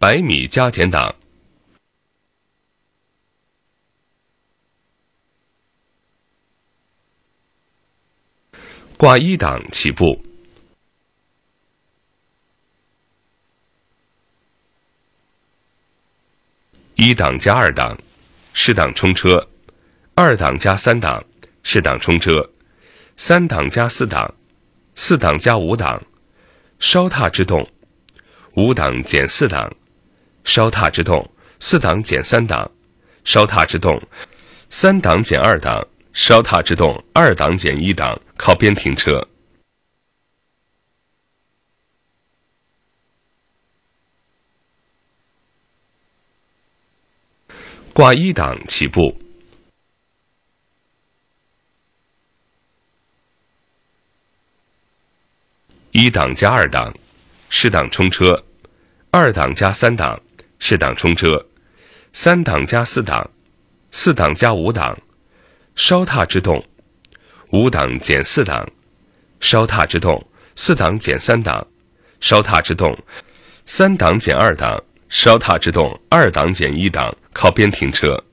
百米加减档。挂一档起步，一档加二档，适当冲车；二档加三档，适当冲车；三档加四档，四档加五档，稍踏制动；五档减四档，稍踏制动；四档减三档，稍踏制动；三档减二档。稍踏制动，二档减一档，靠边停车。挂一档起步，一档加二档，适档冲车；二档加三档，适当冲车；三档加四档，四档加五档。稍踏制动，五档减四档，稍踏制动，四档减三档，稍踏制动，三档减二档，稍踏制动，二档减一档，靠边停车。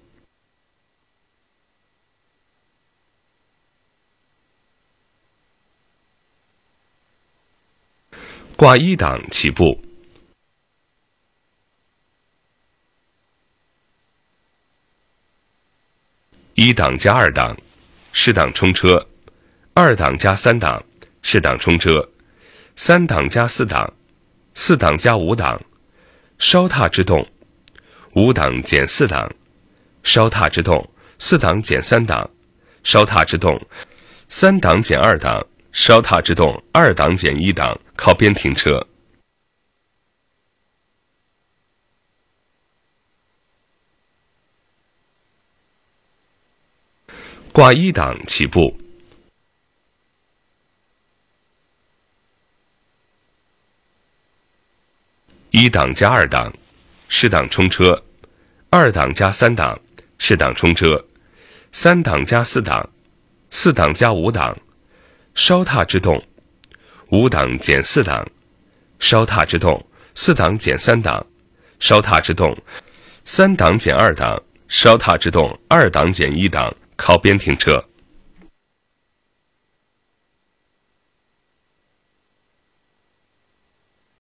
挂一档起步。一档加二档，适档冲车；二档加三档，适档冲车；三档加四档，四档加五档，稍踏制动；五档减四档，稍踏制动；四档减三档，稍踏制动；三档减二档，稍踏制动；二档减一档，靠边停车。挂一档起步，一档加二档，适档冲车；二档加三档，适档冲车；三档加四档，四档加五档，稍踏制动；五档减四档，稍踏制动；四档减三档，稍踏制动；三档减二档，稍踏制动；二档减一档。靠边停车。